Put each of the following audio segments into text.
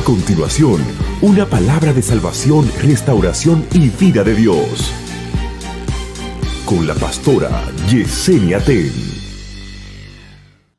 A continuación, una palabra de salvación, restauración y vida de Dios. Con la pastora Yesenia Ten.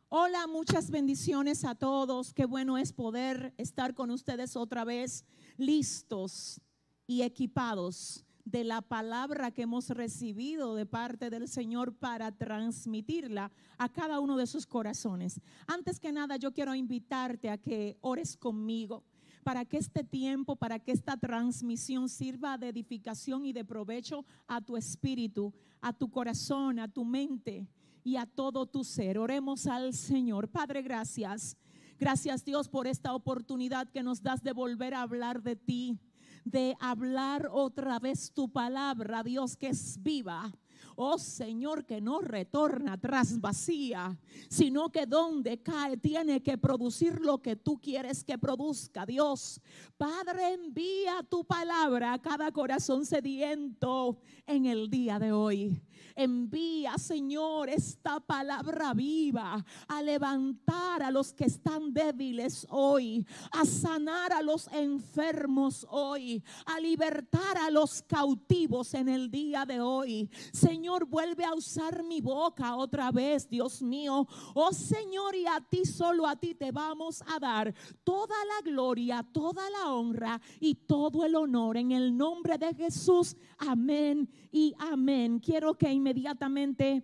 Hola, muchas bendiciones a todos. Qué bueno es poder estar con ustedes otra vez listos y equipados de la palabra que hemos recibido de parte del Señor para transmitirla a cada uno de sus corazones. Antes que nada, yo quiero invitarte a que ores conmigo para que este tiempo, para que esta transmisión sirva de edificación y de provecho a tu espíritu, a tu corazón, a tu mente y a todo tu ser. Oremos al Señor. Padre, gracias. Gracias Dios por esta oportunidad que nos das de volver a hablar de ti de hablar otra vez tu palabra, Dios que es viva. Oh Señor, que no retorna tras vacía, sino que donde cae tiene que producir lo que tú quieres que produzca. Dios, Padre, envía tu palabra a cada corazón sediento en el día de hoy. Envía, Señor, esta palabra viva a levantar a los que están débiles hoy, a sanar a los enfermos hoy, a libertar a los cautivos en el día de hoy. Señor, vuelve a usar mi boca otra vez, Dios mío. Oh Señor, y a ti, solo a ti te vamos a dar toda la gloria, toda la honra y todo el honor en el nombre de Jesús. Amén y amén. Quiero que inmediatamente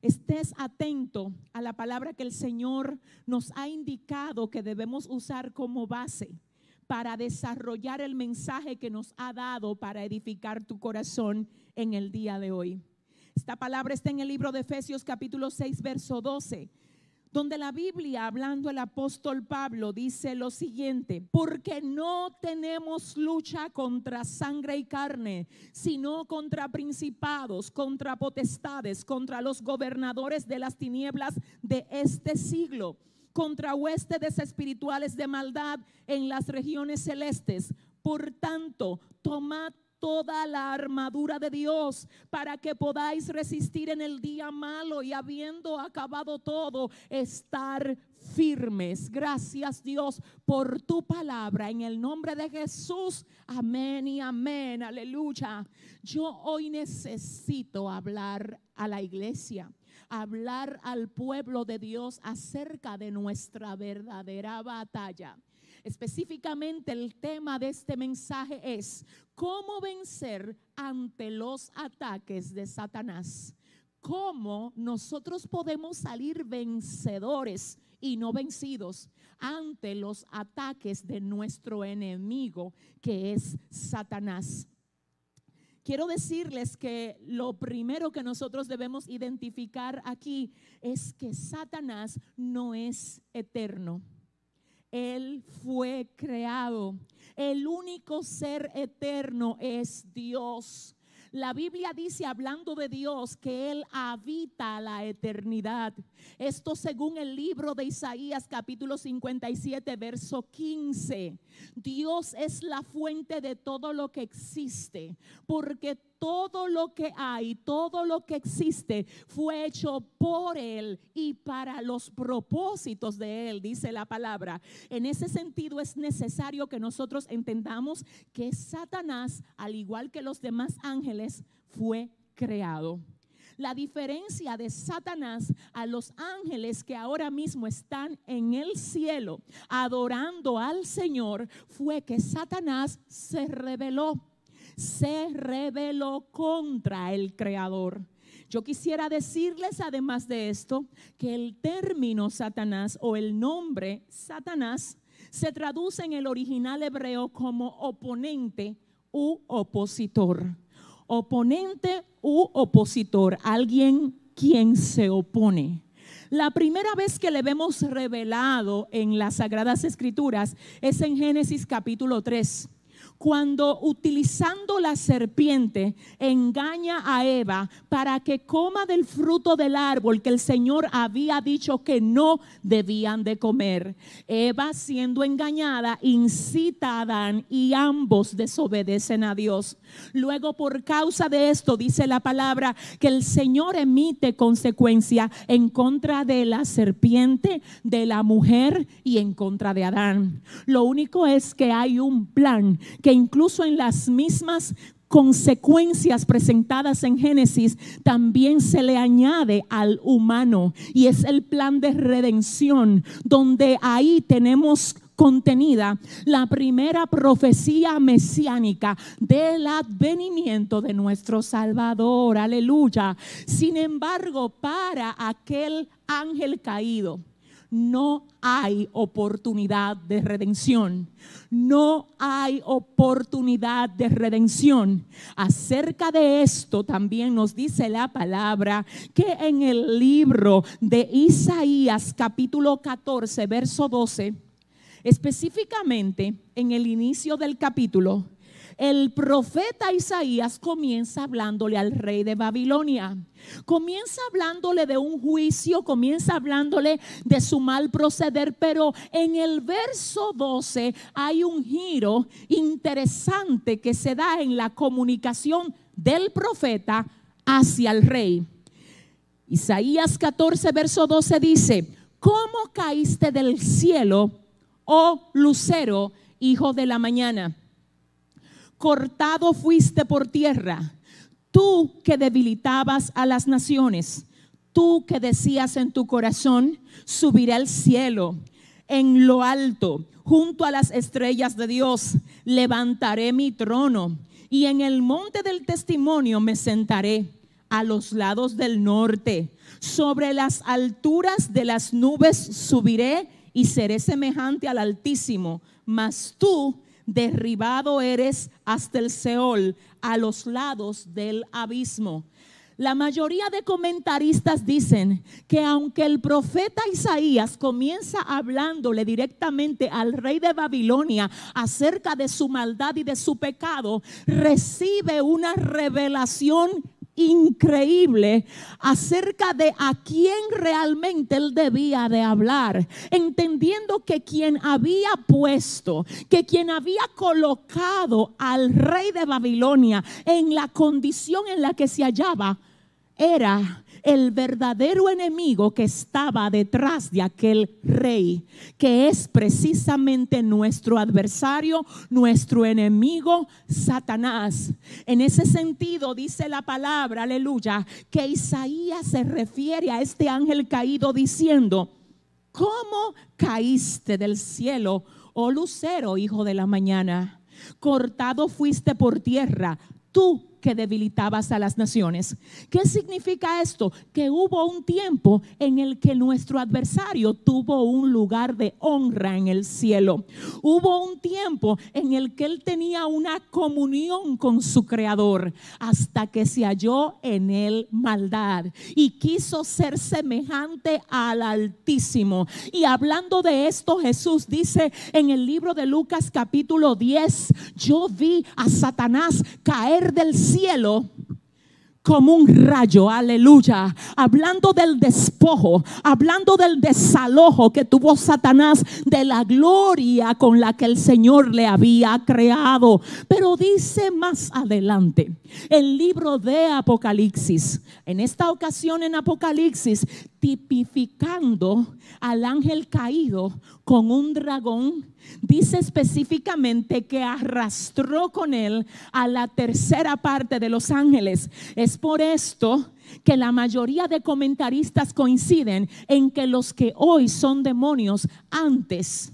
estés atento a la palabra que el Señor nos ha indicado que debemos usar como base para desarrollar el mensaje que nos ha dado para edificar tu corazón en el día de hoy. Esta palabra está en el libro de Efesios capítulo 6, verso 12 donde la Biblia, hablando el apóstol Pablo, dice lo siguiente, porque no tenemos lucha contra sangre y carne, sino contra principados, contra potestades, contra los gobernadores de las tinieblas de este siglo, contra huestes espirituales de maldad en las regiones celestes. Por tanto, tomad toda la armadura de Dios para que podáis resistir en el día malo y habiendo acabado todo, estar firmes. Gracias Dios por tu palabra. En el nombre de Jesús. Amén y amén. Aleluya. Yo hoy necesito hablar a la iglesia hablar al pueblo de Dios acerca de nuestra verdadera batalla. Específicamente el tema de este mensaje es cómo vencer ante los ataques de Satanás. Cómo nosotros podemos salir vencedores y no vencidos ante los ataques de nuestro enemigo que es Satanás. Quiero decirles que lo primero que nosotros debemos identificar aquí es que Satanás no es eterno. Él fue creado. El único ser eterno es Dios. La Biblia dice, hablando de Dios, que Él habita la eternidad. Esto según el libro de Isaías capítulo 57, verso 15. Dios es la fuente de todo lo que existe, porque todo lo que hay, todo lo que existe fue hecho por Él y para los propósitos de Él, dice la palabra. En ese sentido es necesario que nosotros entendamos que Satanás, al igual que los demás ángeles, fue creado. La diferencia de Satanás a los ángeles que ahora mismo están en el cielo adorando al Señor fue que Satanás se rebeló se rebeló contra el Creador. Yo quisiera decirles además de esto que el término Satanás o el nombre Satanás se traduce en el original hebreo como oponente u opositor. Oponente u opositor, alguien quien se opone. La primera vez que le vemos revelado en las Sagradas Escrituras es en Génesis capítulo 3 cuando utilizando la serpiente engaña a Eva para que coma del fruto del árbol que el Señor había dicho que no debían de comer. Eva siendo engañada incita a Adán y ambos desobedecen a Dios. Luego por causa de esto dice la palabra que el Señor emite consecuencia en contra de la serpiente, de la mujer y en contra de Adán. Lo único es que hay un plan que incluso en las mismas consecuencias presentadas en Génesis también se le añade al humano y es el plan de redención donde ahí tenemos contenida la primera profecía mesiánica del advenimiento de nuestro Salvador. Aleluya. Sin embargo, para aquel ángel caído, no hay oportunidad de redención. No hay oportunidad de redención. Acerca de esto también nos dice la palabra que en el libro de Isaías capítulo 14, verso 12, específicamente en el inicio del capítulo, el profeta Isaías comienza hablándole al rey de Babilonia. Comienza hablándole de un juicio, comienza hablándole de su mal proceder, pero en el verso 12 hay un giro interesante que se da en la comunicación del profeta hacia el rey. Isaías 14, verso 12 dice, ¿cómo caíste del cielo, oh lucero, hijo de la mañana? Cortado fuiste por tierra, tú que debilitabas a las naciones, tú que decías en tu corazón, subiré al cielo, en lo alto, junto a las estrellas de Dios, levantaré mi trono y en el monte del testimonio me sentaré a los lados del norte. Sobre las alturas de las nubes subiré y seré semejante al Altísimo, mas tú derribado eres hasta el Seol, a los lados del abismo. La mayoría de comentaristas dicen que aunque el profeta Isaías comienza hablándole directamente al rey de Babilonia acerca de su maldad y de su pecado, recibe una revelación increíble acerca de a quién realmente él debía de hablar, entendiendo que quien había puesto, que quien había colocado al rey de Babilonia en la condición en la que se hallaba, era el verdadero enemigo que estaba detrás de aquel rey, que es precisamente nuestro adversario, nuestro enemigo, Satanás. En ese sentido dice la palabra, aleluya, que Isaías se refiere a este ángel caído diciendo, ¿cómo caíste del cielo, oh lucero, hijo de la mañana? Cortado fuiste por tierra, tú que debilitabas a las naciones. ¿Qué significa esto? Que hubo un tiempo en el que nuestro adversario tuvo un lugar de honra en el cielo. Hubo un tiempo en el que él tenía una comunión con su creador hasta que se halló en él maldad y quiso ser semejante al Altísimo. Y hablando de esto, Jesús dice en el libro de Lucas capítulo 10, yo vi a Satanás caer del cielo cielo como un rayo, aleluya, hablando del despojo, hablando del desalojo que tuvo Satanás de la gloria con la que el Señor le había creado. Pero dice más adelante, el libro de Apocalipsis, en esta ocasión en Apocalipsis, tipificando al ángel caído con un dragón, dice específicamente que arrastró con él a la tercera parte de los ángeles. Es por esto que la mayoría de comentaristas coinciden en que los que hoy son demonios antes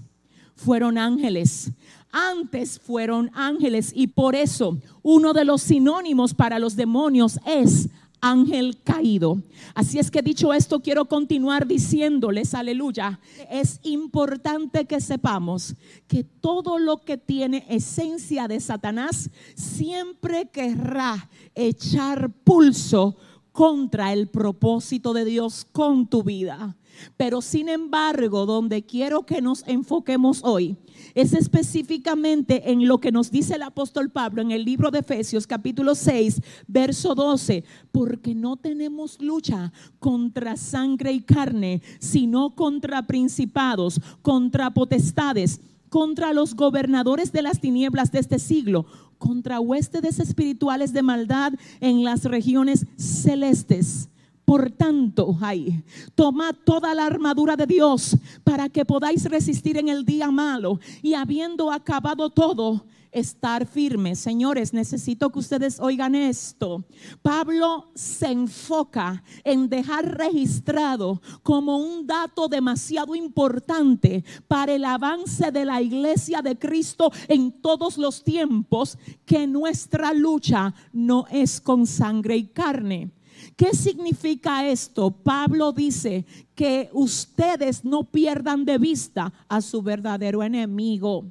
fueron ángeles. Antes fueron ángeles y por eso uno de los sinónimos para los demonios es ángel caído. Así es que dicho esto, quiero continuar diciéndoles, aleluya, es importante que sepamos que todo lo que tiene esencia de Satanás siempre querrá echar pulso contra el propósito de Dios con tu vida. Pero sin embargo, donde quiero que nos enfoquemos hoy es específicamente en lo que nos dice el apóstol Pablo en el libro de Efesios capítulo 6, verso 12, porque no tenemos lucha contra sangre y carne, sino contra principados, contra potestades, contra los gobernadores de las tinieblas de este siglo, contra huestes espirituales de maldad en las regiones celestes. Por tanto, ay, tomad toda la armadura de Dios para que podáis resistir en el día malo y habiendo acabado todo, estar firmes. Señores, necesito que ustedes oigan esto. Pablo se enfoca en dejar registrado como un dato demasiado importante para el avance de la iglesia de Cristo en todos los tiempos que nuestra lucha no es con sangre y carne ¿Qué significa esto? Pablo dice que ustedes no pierdan de vista a su verdadero enemigo.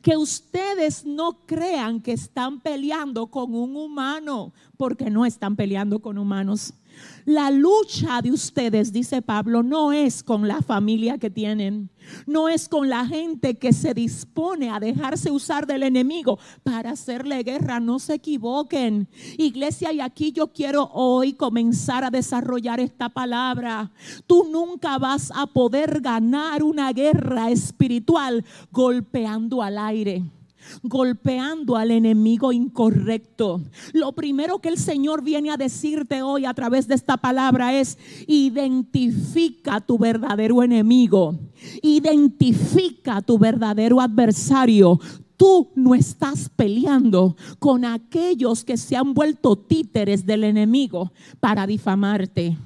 Que ustedes no crean que están peleando con un humano, porque no están peleando con humanos. La lucha de ustedes, dice Pablo, no es con la familia que tienen, no es con la gente que se dispone a dejarse usar del enemigo para hacerle guerra. No se equivoquen. Iglesia, y aquí yo quiero hoy comenzar a desarrollar esta palabra. Tú nunca vas a poder ganar una guerra espiritual golpeando al aire golpeando al enemigo incorrecto. Lo primero que el Señor viene a decirte hoy a través de esta palabra es, identifica tu verdadero enemigo, identifica tu verdadero adversario. Tú no estás peleando con aquellos que se han vuelto títeres del enemigo para difamarte,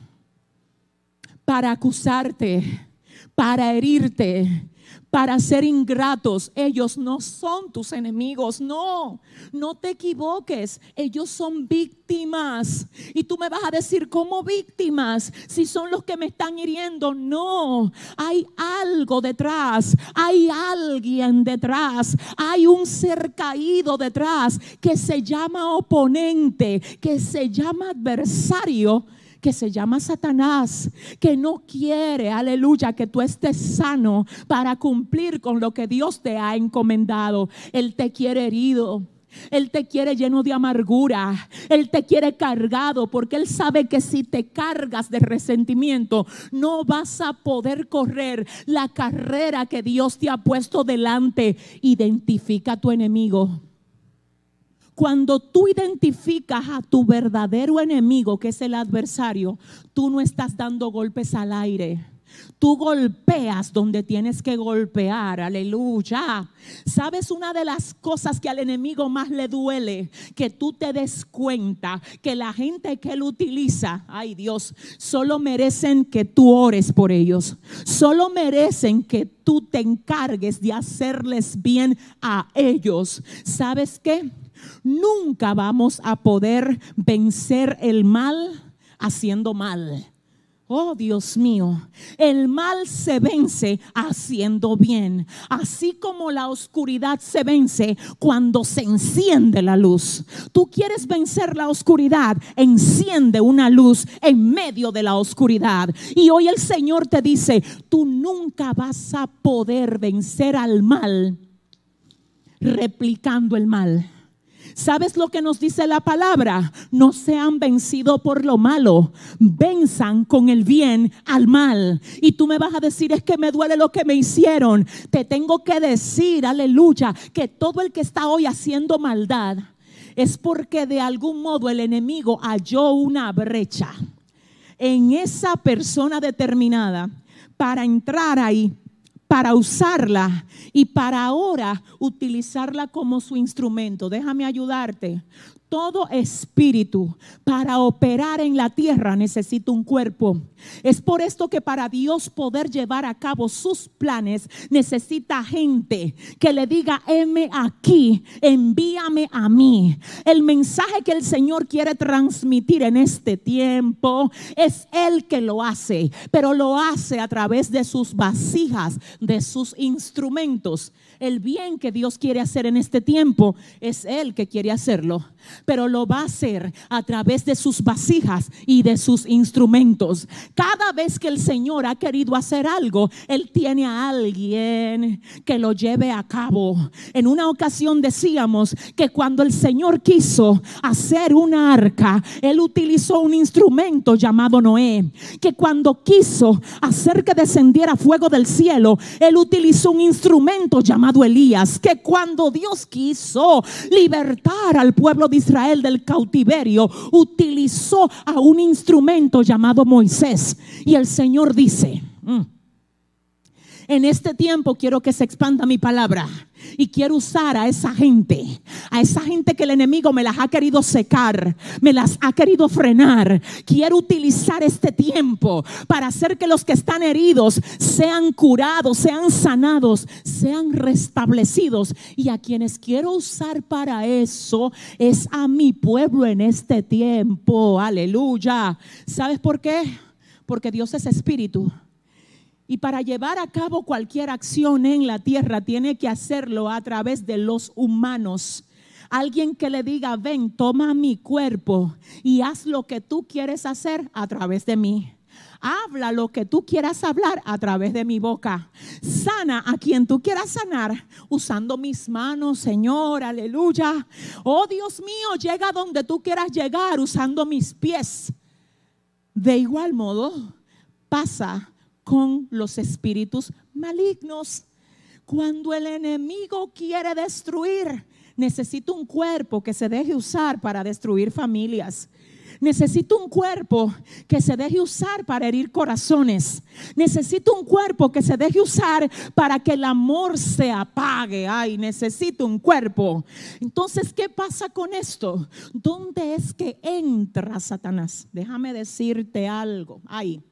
para acusarte, para herirte, para ser ingratos. Ellos no son tus enemigos, no, no te equivoques. Ellos son víctimas. Y tú me vas a decir, ¿cómo víctimas? Si son los que me están hiriendo. No, hay algo detrás, hay alguien detrás, hay un ser caído detrás que se llama oponente, que se llama adversario que se llama Satanás, que no quiere, aleluya, que tú estés sano para cumplir con lo que Dios te ha encomendado. Él te quiere herido. Él te quiere lleno de amargura. Él te quiere cargado porque Él sabe que si te cargas de resentimiento, no vas a poder correr la carrera que Dios te ha puesto delante. Identifica a tu enemigo. Cuando tú identificas a tu verdadero enemigo, que es el adversario, tú no estás dando golpes al aire. Tú golpeas donde tienes que golpear, aleluya. ¿Sabes una de las cosas que al enemigo más le duele? Que tú te des cuenta que la gente que él utiliza, ay Dios, solo merecen que tú ores por ellos. Solo merecen que tú te encargues de hacerles bien a ellos. ¿Sabes qué? Nunca vamos a poder vencer el mal haciendo mal. Oh Dios mío, el mal se vence haciendo bien, así como la oscuridad se vence cuando se enciende la luz. Tú quieres vencer la oscuridad, enciende una luz en medio de la oscuridad. Y hoy el Señor te dice, tú nunca vas a poder vencer al mal replicando el mal ¿Sabes lo que nos dice la palabra? No sean vencidos por lo malo, venzan con el bien al mal. Y tú me vas a decir, es que me duele lo que me hicieron. Te tengo que decir, aleluya, que todo el que está hoy haciendo maldad es porque de algún modo el enemigo halló una brecha en esa persona determinada para entrar ahí para usarla y para ahora utilizarla como su instrumento. Déjame ayudarte. Todo espíritu para operar en la tierra necesita un cuerpo. Es por esto que para Dios poder llevar a cabo sus planes necesita gente que le diga, heme aquí, envíame a mí. El mensaje que el Señor quiere transmitir en este tiempo es Él que lo hace, pero lo hace a través de sus vasijas, de sus instrumentos. El bien que Dios quiere hacer en este tiempo es Él que quiere hacerlo. pero lo va a hacer a través de sus vasijas y de sus instrumentos. Cada vez que el Señor ha querido hacer algo, Él tiene a alguien que lo lleve a cabo. En una ocasión decíamos que cuando el Señor quiso hacer una arca, Él utilizó un instrumento llamado Noé. Que cuando quiso hacer que descendiera fuego del cielo, Él utilizó un instrumento llamado Elías. Que cuando Dios quiso libertar al pueblo de Israel del cautiverio, utilizó a un instrumento llamado Moisés. Y el Señor dice, mm, en este tiempo quiero que se expanda mi palabra. Y quiero usar a esa gente, a esa gente que el enemigo me las ha querido secar, me las ha querido frenar. Quiero utilizar este tiempo para hacer que los que están heridos sean curados, sean sanados, sean restablecidos. Y a quienes quiero usar para eso es a mi pueblo en este tiempo. Aleluya. ¿Sabes por qué? Porque Dios es espíritu. Y para llevar a cabo cualquier acción en la tierra tiene que hacerlo a través de los humanos. Alguien que le diga, ven, toma mi cuerpo y haz lo que tú quieres hacer a través de mí. Habla lo que tú quieras hablar a través de mi boca. Sana a quien tú quieras sanar usando mis manos, Señor, aleluya. Oh Dios mío, llega donde tú quieras llegar usando mis pies. De igual modo, pasa con los espíritus malignos. Cuando el enemigo quiere destruir, necesito un cuerpo que se deje usar para destruir familias. Necesito un cuerpo que se deje usar para herir corazones. Necesito un cuerpo que se deje usar para que el amor se apague. Ay, necesito un cuerpo. Entonces, ¿qué pasa con esto? ¿Dónde es que entra Satanás? Déjame decirte algo. Ay,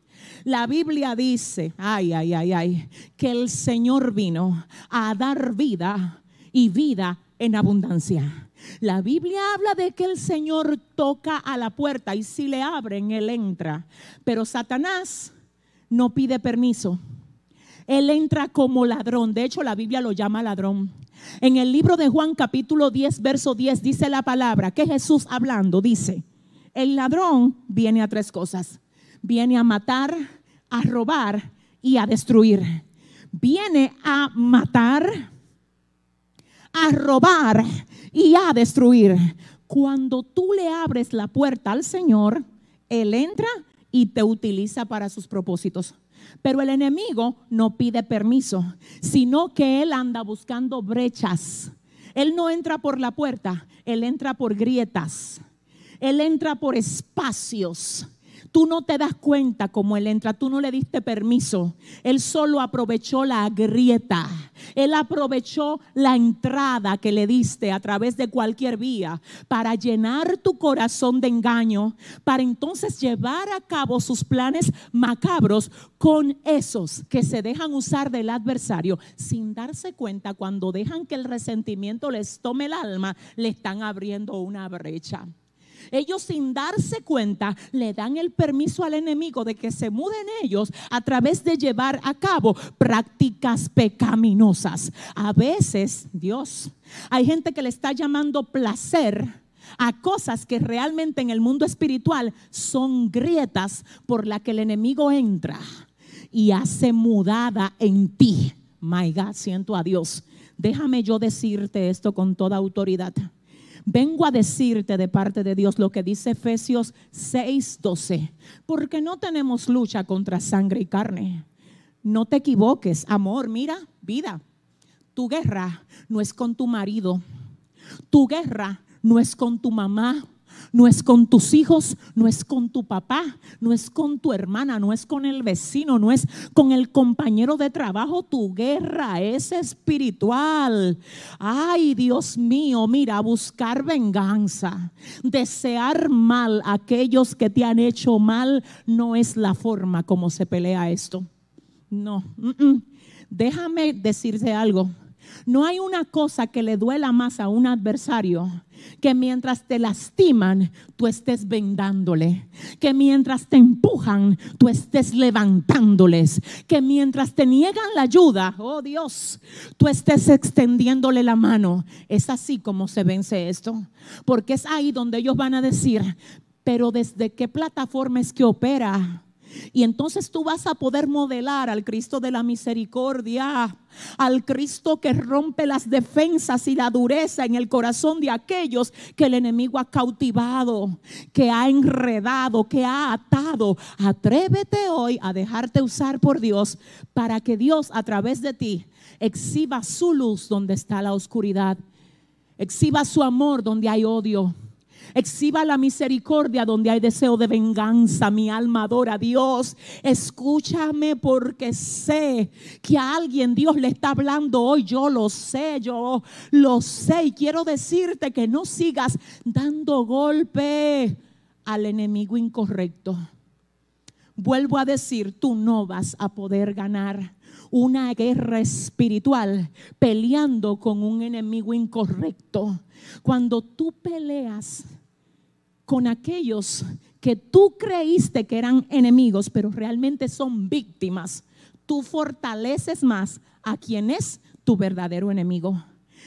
la Biblia dice, ay, ay, ay, ay, que el Señor vino a dar vida y vida en abundancia. La Biblia habla de que el Señor toca a la puerta y si le abren, Él entra. Pero Satanás no pide permiso. Él entra como ladrón. De hecho, la Biblia lo llama ladrón. En el libro de Juan capítulo 10, verso 10 dice la palabra que Jesús hablando dice, el ladrón viene a tres cosas viene a matar, a robar y a destruir. Viene a matar, a robar y a destruir. Cuando tú le abres la puerta al Señor, Él entra y te utiliza para sus propósitos. Pero el enemigo no pide permiso, sino que Él anda buscando brechas. Él no entra por la puerta, Él entra por grietas. Él entra por espacios. Tú no te das cuenta cómo Él entra, tú no le diste permiso. Él solo aprovechó la grieta. Él aprovechó la entrada que le diste a través de cualquier vía para llenar tu corazón de engaño, para entonces llevar a cabo sus planes macabros con esos que se dejan usar del adversario sin darse cuenta cuando dejan que el resentimiento les tome el alma, le están abriendo una brecha. Ellos sin darse cuenta le dan el permiso al enemigo de que se muden ellos a través de llevar a cabo prácticas pecaminosas. A veces, Dios, hay gente que le está llamando placer a cosas que realmente en el mundo espiritual son grietas por la que el enemigo entra y hace mudada en ti. My God, siento a Dios. Déjame yo decirte esto con toda autoridad. Vengo a decirte de parte de Dios lo que dice Efesios 6:12, porque no tenemos lucha contra sangre y carne. No te equivoques, amor, mira, vida. Tu guerra no es con tu marido. Tu guerra no es con tu mamá no es con tus hijos, no es con tu papá, no es con tu hermana, no es con el vecino, no es con el compañero de trabajo. Tu guerra es espiritual. Ay, Dios mío, mira, buscar venganza, desear mal a aquellos que te han hecho mal, no es la forma como se pelea esto. No, déjame decirte algo. No hay una cosa que le duela más a un adversario que mientras te lastiman, tú estés vendándole. Que mientras te empujan, tú estés levantándoles. Que mientras te niegan la ayuda, oh Dios, tú estés extendiéndole la mano. Es así como se vence esto. Porque es ahí donde ellos van a decir, pero ¿desde qué plataforma es que opera? Y entonces tú vas a poder modelar al Cristo de la misericordia, al Cristo que rompe las defensas y la dureza en el corazón de aquellos que el enemigo ha cautivado, que ha enredado, que ha atado. Atrévete hoy a dejarte usar por Dios para que Dios a través de ti exhiba su luz donde está la oscuridad, exhiba su amor donde hay odio Exhiba la misericordia donde hay deseo de venganza. Mi alma adora a Dios. Escúchame porque sé que a alguien Dios le está hablando hoy. Yo lo sé, yo lo sé. Y quiero decirte que no sigas dando golpe al enemigo incorrecto. Vuelvo a decir, tú no vas a poder ganar una guerra espiritual peleando con un enemigo incorrecto. Cuando tú peleas con aquellos que tú creíste que eran enemigos, pero realmente son víctimas, tú fortaleces más a quien es tu verdadero enemigo.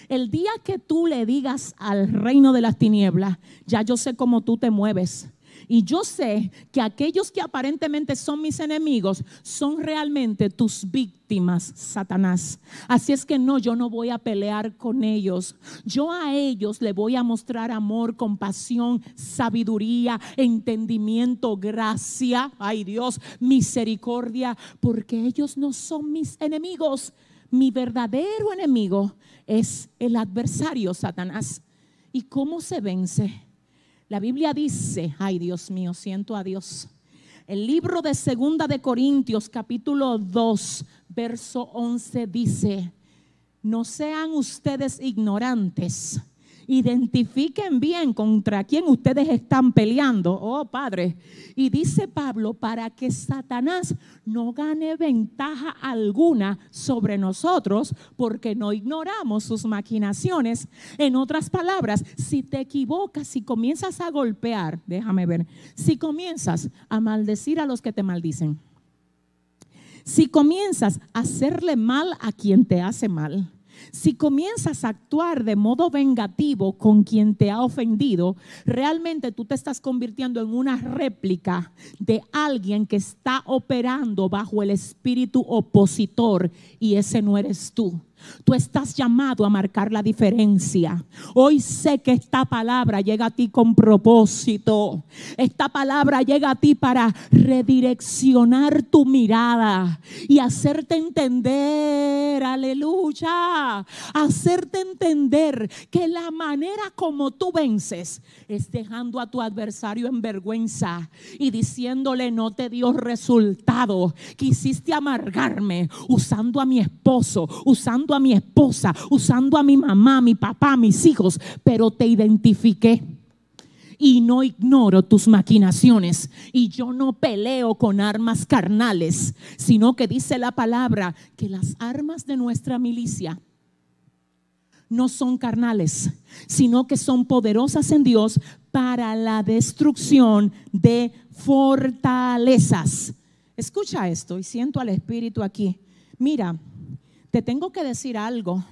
El día que tú le digas al reino de las tinieblas, ya yo sé cómo tú te mueves y yo sé que aquellos que aparentemente son mis enemigos son realmente tus víctimas, Satanás. Así es que no, yo no voy a pelear con ellos. Yo a ellos le voy a mostrar amor, compasión, sabiduría, entendimiento, gracia, ay Dios, misericordia, porque ellos no son mis enemigos. Mi verdadero enemigo es el adversario, Satanás. ¿Y cómo se vence? La Biblia dice, ay Dios mío, siento a Dios. El libro de Segunda de Corintios, capítulo 2, verso 11 dice, no sean ustedes ignorantes identifiquen bien contra quién ustedes están peleando, oh Padre. Y dice Pablo, para que Satanás no gane ventaja alguna sobre nosotros, porque no ignoramos sus maquinaciones. En otras palabras, si te equivocas, si comienzas a golpear, déjame ver, si comienzas a maldecir a los que te maldicen, si comienzas a hacerle mal a quien te hace mal, si comienzas a actuar de modo vengativo con quien te ha ofendido, realmente tú te estás convirtiendo en una réplica de alguien que está operando bajo el espíritu opositor y ese no eres tú. Tú estás llamado a marcar la diferencia. Hoy sé que esta palabra llega a ti con propósito. Esta palabra llega a ti para redireccionar tu mirada y hacerte entender, aleluya, hacerte entender que la manera como tú vences es dejando a tu adversario en vergüenza y diciéndole no te dio resultado. Quisiste amargarme usando a mi esposo, usando a mi esposa, usando a mi mamá, mi papá, mis hijos, pero te identifiqué y no ignoro tus maquinaciones. Y yo no peleo con armas carnales, sino que dice la palabra que las armas de nuestra milicia no son carnales, sino que son poderosas en Dios para la destrucción de fortalezas. Escucha esto y siento al Espíritu aquí. Mira, te tengo que decir algo.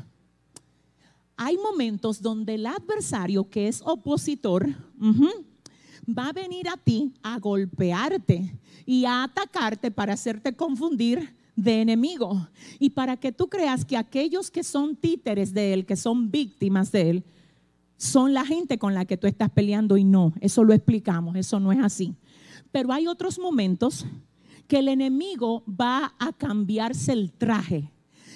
Hay momentos donde el adversario que es opositor va a venir a ti a golpearte y a atacarte para hacerte confundir de enemigo y para que tú creas que aquellos que son títeres de él, que son víctimas de él, son la gente con la que tú estás peleando y no, eso lo explicamos, eso no es así. Pero hay otros momentos que el enemigo va a cambiarse el traje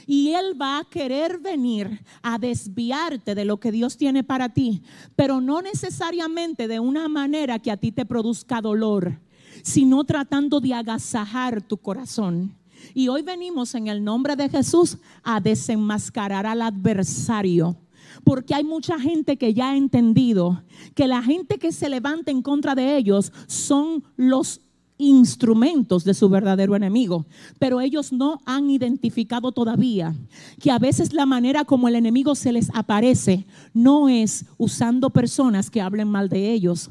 y Él va a querer venir a desviarte de lo que Dios tiene para ti, pero no necesariamente de una manera que a ti te produzca dolor, sino tratando de agasajar tu corazón. Y hoy venimos en el nombre de Jesús a desenmascarar al adversario. Porque hay mucha gente que ya ha entendido que la gente que se levanta en contra de ellos son los instrumentos de su verdadero enemigo, pero ellos no han identificado todavía que a veces la manera como el enemigo se les aparece no es usando personas que hablen mal de ellos,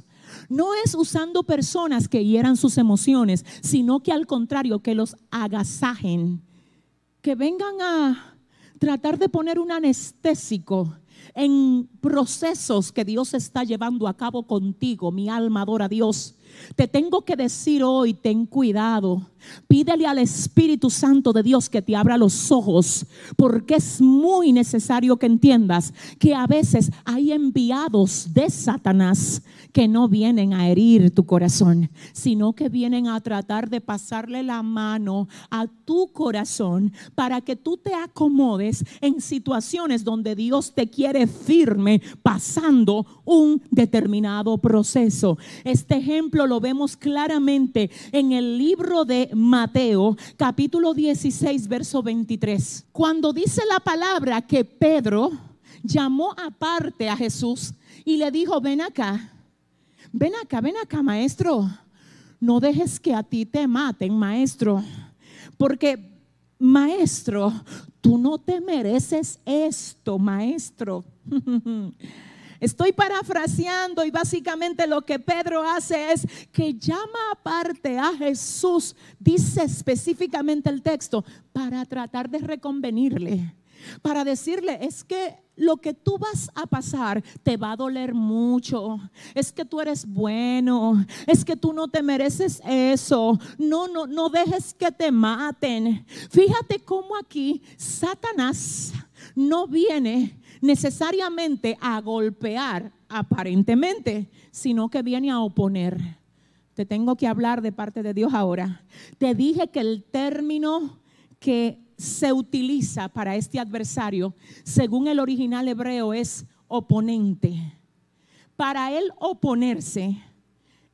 no es usando personas que hieran sus emociones, sino que al contrario, que los agasajen, que vengan a tratar de poner un anestésico en procesos que Dios está llevando a cabo contigo. Mi alma adora a Dios. Te tengo que decir hoy, ten cuidado. Pídele al Espíritu Santo de Dios que te abra los ojos, porque es muy necesario que entiendas que a veces hay enviados de Satanás que no vienen a herir tu corazón, sino que vienen a tratar de pasarle la mano a tu corazón para que tú te acomodes en situaciones donde Dios te quiere firme pasando un determinado proceso. Este ejemplo lo vemos claramente en el libro de Mateo, capítulo 16, verso 23. Cuando dice la palabra que Pedro llamó aparte a Jesús y le dijo, ven acá ven acá, ven acá, maestro. No dejes que a ti te maten, maestro. Porque, maestro, tú no te mereces esto, maestro. Estoy parafraseando y básicamente lo que Pedro hace es que llama aparte a Jesús, dice específicamente el texto, para tratar de reconvenirle, para decirle, es que lo que tú vas a pasar te va a doler mucho. Es que tú eres bueno, es que tú no te mereces eso. No, no, no dejes que te maten. Fíjate cómo aquí Satanás no viene necesariamente a golpear aparentemente, sino que viene a oponer. Te tengo que hablar de parte de Dios ahora. Te dije que el término que se utiliza para este adversario, según el original hebreo, es oponente. Para él oponerse,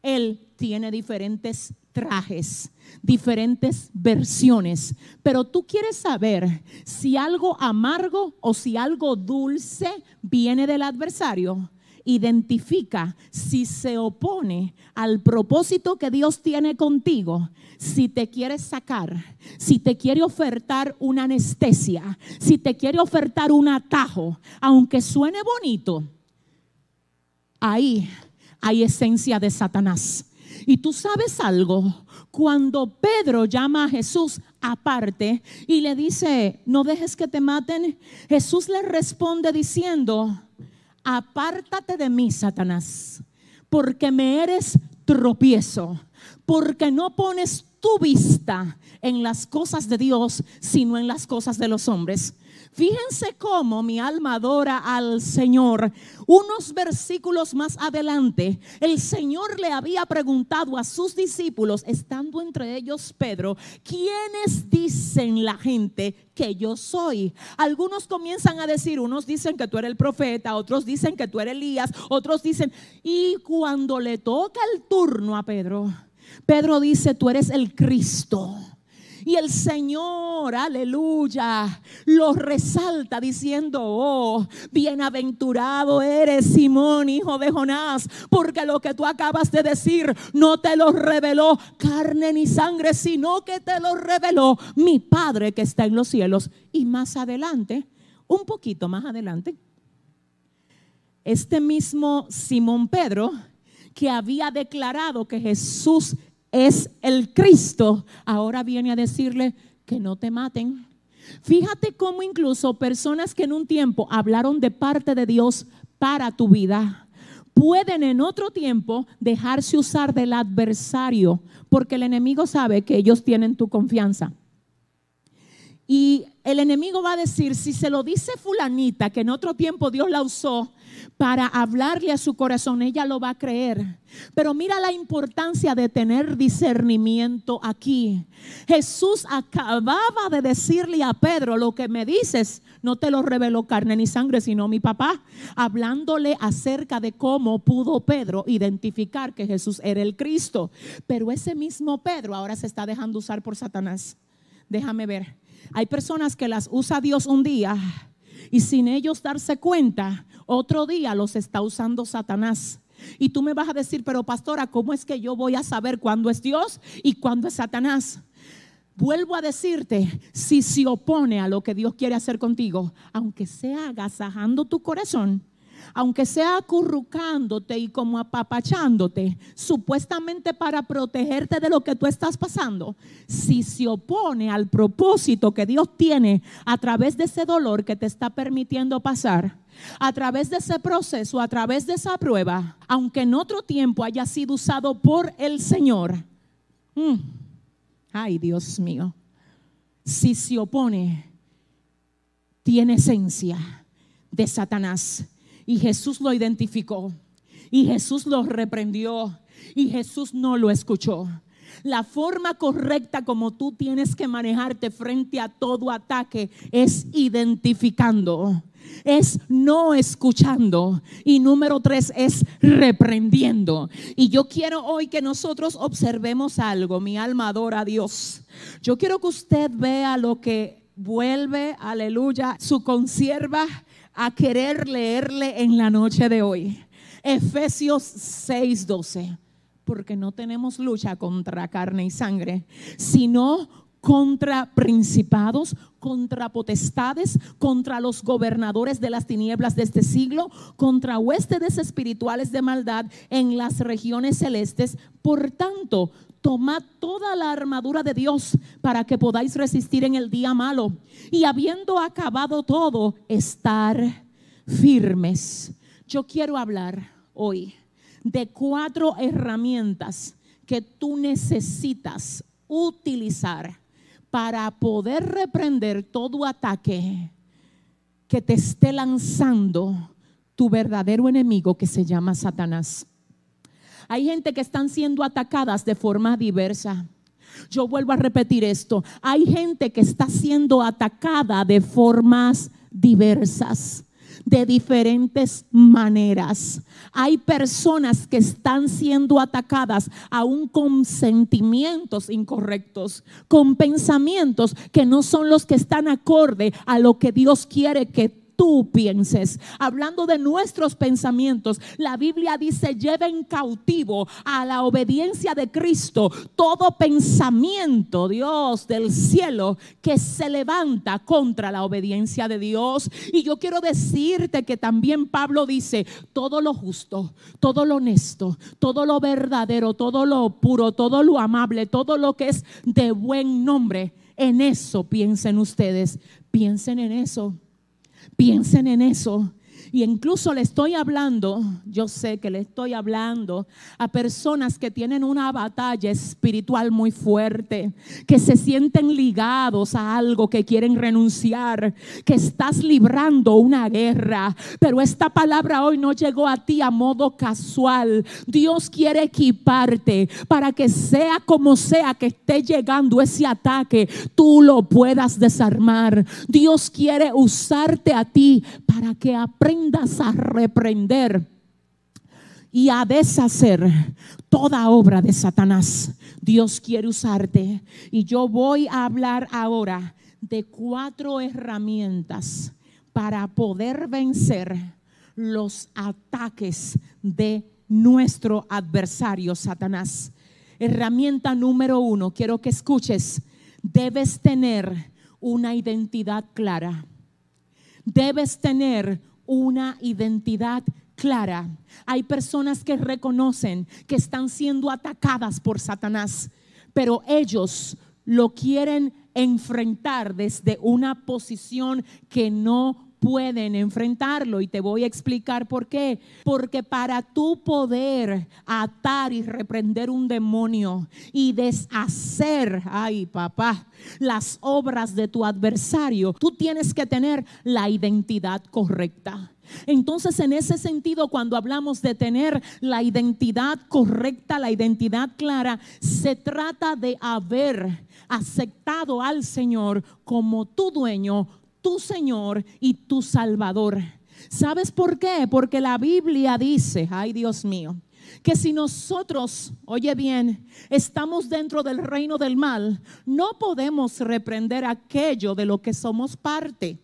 él tiene diferentes trajes, diferentes versiones. Pero tú quieres saber si algo amargo o si algo dulce viene del adversario identifica si se opone al propósito que Dios tiene contigo, si te quiere sacar, si te quiere ofertar una anestesia, si te quiere ofertar un atajo, aunque suene bonito, ahí hay esencia de Satanás. Y tú sabes algo, cuando Pedro llama a Jesús aparte y le dice, no dejes que te maten, Jesús le responde diciendo, apártate de mí, Satanás, porque me eres tropiezo, porque no pones tu vista en las cosas de Dios, sino en las cosas de los hombres. Fíjense cómo mi alma adora al Señor. Unos versículos más adelante, el Señor le había preguntado a sus discípulos, estando entre ellos Pedro, ¿quiénes dicen la gente que yo soy? Algunos comienzan a decir, unos dicen que tú eres el profeta, otros dicen que tú eres Elías, otros dicen, y cuando le toca el turno a Pedro, Pedro dice, tú eres el Cristo. Y el Señor, aleluya, lo resalta diciendo, oh, bienaventurado eres Simón, hijo de Jonás, porque lo que tú acabas de decir no te lo reveló carne ni sangre, sino que te lo reveló mi Padre que está en los cielos. Y más adelante, un poquito más adelante, este mismo Simón Pedro, que había declarado que Jesús es el Cristo, ahora viene a decirle que no te maten. Fíjate cómo incluso personas que en un tiempo hablaron de parte de Dios para tu vida, pueden en otro tiempo dejarse usar del adversario, porque el enemigo sabe que ellos tienen tu confianza. Y el enemigo va a decir, si se lo dice fulanita, que en otro tiempo Dios la usó para hablarle a su corazón, ella lo va a creer. Pero mira la importancia de tener discernimiento aquí. Jesús acababa de decirle a Pedro, lo que me dices, no te lo reveló carne ni sangre, sino mi papá, hablándole acerca de cómo pudo Pedro identificar que Jesús era el Cristo. Pero ese mismo Pedro ahora se está dejando usar por Satanás. Déjame ver. Hay personas que las usa Dios un día y sin ellos darse cuenta, otro día los está usando Satanás. Y tú me vas a decir, pero pastora, ¿cómo es que yo voy a saber cuándo es Dios y cuándo es Satanás? Vuelvo a decirte, si se opone a lo que Dios quiere hacer contigo, aunque sea agasajando tu corazón, aunque sea acurrucándote y como apapachándote, supuestamente para protegerte de lo que tú estás pasando, si se opone al propósito que Dios tiene a través de ese dolor que te está permitiendo pasar, a través de ese proceso, a través de esa prueba, aunque en otro tiempo haya sido usado por el Señor, mm, ay Dios mío, si se opone, tiene esencia de Satanás. Y Jesús lo identificó. Y Jesús lo reprendió. Y Jesús no lo escuchó. La forma correcta como tú tienes que manejarte frente a todo ataque es identificando, es no escuchando y número tres es reprendiendo. Y yo quiero hoy que nosotros observemos algo, mi alma adora a Dios. Yo quiero que usted vea lo que vuelve, aleluya, su conserva a querer leerle en la noche de hoy. Efesios 6:12 porque no tenemos lucha contra carne y sangre, sino contra principados, contra potestades, contra los gobernadores de las tinieblas de este siglo, contra huéspedes espirituales de maldad en las regiones celestes. Por tanto, tomad toda la armadura de Dios para que podáis resistir en el día malo y habiendo acabado todo, estar firmes. Yo quiero hablar hoy de cuatro herramientas que tú necesitas utilizar para poder reprender todo ataque que te esté lanzando tu verdadero enemigo que se llama Satanás. Hay gente que están siendo atacadas de forma diversa. Yo vuelvo a repetir esto. Hay gente que está siendo atacada de formas diversas de diferentes maneras. Hay personas que están siendo atacadas aún con sentimientos incorrectos, con pensamientos que no son los que están acorde a lo que Dios quiere que tú pienses. Hablando de nuestros pensamientos, la Biblia dice, lleven cautivo a la obediencia de Cristo todo pensamiento, Dios del cielo, que se levanta contra la obediencia de Dios. Y yo quiero decirte que también Pablo dice, todo lo justo, todo lo honesto, todo lo verdadero, todo lo puro, todo lo amable, todo lo que es de buen nombre. En eso piensen ustedes, piensen en eso. Piensen en eso. Y incluso le estoy hablando, yo sé que le estoy hablando a personas que tienen una batalla espiritual muy fuerte, que se sienten ligados a algo que quieren renunciar, que estás librando una guerra. Pero esta palabra hoy no llegó a ti a modo casual. Dios quiere equiparte para que sea como sea que esté llegando ese ataque, tú lo puedas desarmar. Dios quiere usarte a ti para que aprendas a reprender y a deshacer toda obra de Satanás. Dios quiere usarte. Y yo voy a hablar ahora de cuatro herramientas para poder vencer los ataques de nuestro adversario Satanás. Herramienta número uno, quiero que escuches, debes tener una identidad clara. Debes tener una identidad clara. Hay personas que reconocen que están siendo atacadas por Satanás, pero ellos lo quieren enfrentar desde una posición que no pueden enfrentarlo y te voy a explicar por qué. Porque para tú poder atar y reprender un demonio y deshacer, ay papá, las obras de tu adversario, tú tienes que tener la identidad correcta. Entonces, en ese sentido, cuando hablamos de tener la identidad correcta, la identidad clara, se trata de haber aceptado al Señor como tu dueño, tu Señor y tu Salvador. ¿Sabes por qué? Porque la Biblia dice, ay Dios mío, que si nosotros, oye bien, estamos dentro del reino del mal, no podemos reprender aquello de lo que somos parte.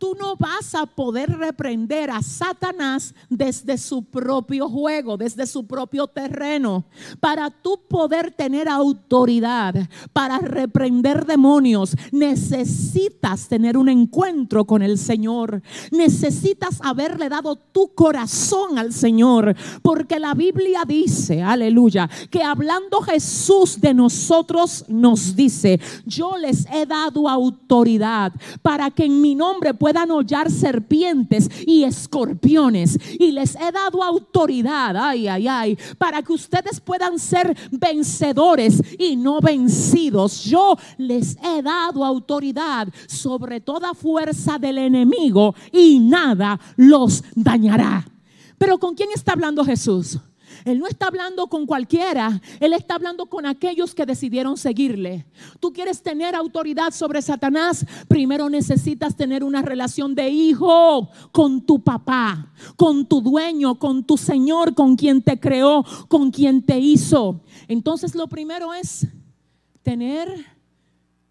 Tú no vas a poder reprender a Satanás desde su propio juego, desde su propio terreno. Para tú poder tener autoridad, para reprender demonios, necesitas tener un encuentro con el Señor. Necesitas haberle dado tu corazón al Señor. Porque la Biblia dice, aleluya, que hablando Jesús de nosotros nos dice, yo les he dado autoridad para que en mi nombre puedan puedan hollar serpientes y escorpiones. Y les he dado autoridad, ay, ay, ay, para que ustedes puedan ser vencedores y no vencidos. Yo les he dado autoridad sobre toda fuerza del enemigo y nada los dañará. Pero ¿con quién está hablando Jesús? Él no está hablando con cualquiera, Él está hablando con aquellos que decidieron seguirle. Tú quieres tener autoridad sobre Satanás, primero necesitas tener una relación de hijo con tu papá, con tu dueño, con tu Señor, con quien te creó, con quien te hizo. Entonces lo primero es tener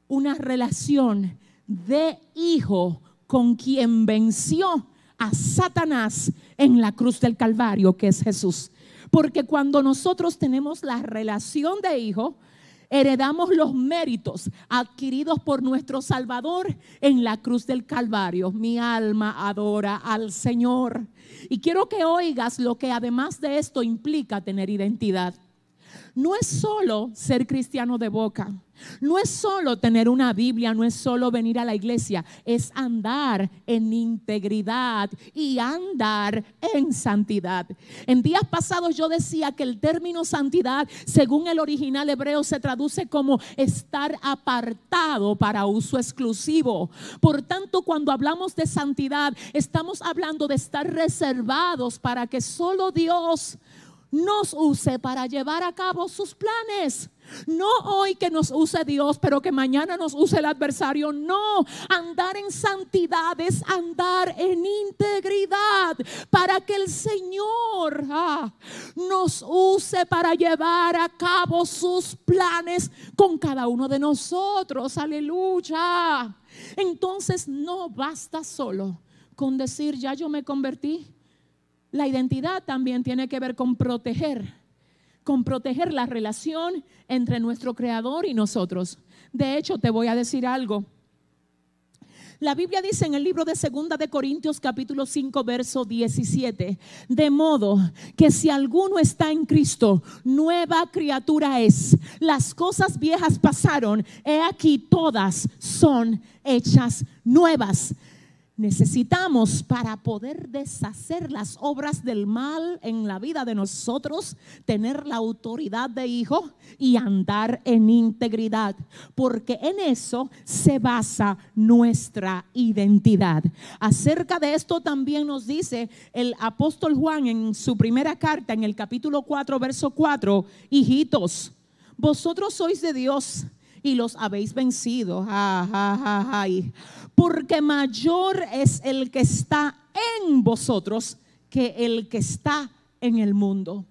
una relación de hijo con quien venció a Satanás en la cruz del Calvario, que es Jesús. Porque cuando nosotros tenemos la relación de hijo, heredamos los méritos adquiridos por nuestro Salvador en la cruz del Calvario. Mi alma adora al Señor. Y quiero que oigas lo que además de esto implica tener identidad. No es solo ser cristiano de boca. No es solo tener una Biblia, no es solo venir a la iglesia, es andar en integridad y andar en santidad. En días pasados yo decía que el término santidad, según el original hebreo, se traduce como estar apartado para uso exclusivo. Por tanto, cuando hablamos de santidad, estamos hablando de estar reservados para que solo Dios nos use para llevar a cabo sus planes. No hoy que nos use Dios, pero que mañana nos use el adversario. No, andar en santidad es andar en integridad para que el Señor ah, nos use para llevar a cabo sus planes con cada uno de nosotros. Aleluya. Entonces no basta solo con decir, ya yo me convertí la identidad también tiene que ver con proteger, con proteger la relación entre nuestro creador y nosotros. De hecho, te voy a decir algo. La Biblia dice en el libro de Segunda de Corintios capítulo 5 verso 17, de modo que si alguno está en Cristo, nueva criatura es. Las cosas viejas pasaron, he aquí todas son hechas nuevas necesitamos para poder deshacer las obras del mal en la vida de nosotros, tener la autoridad de hijo y andar en integridad, porque en eso se basa nuestra identidad. Acerca de esto también nos dice el apóstol Juan en su primera carta, en el capítulo 4, verso 4, hijitos, vosotros sois de Dios y los habéis vencido. Porque mayor es el que está en vosotros que el que está en el mundo.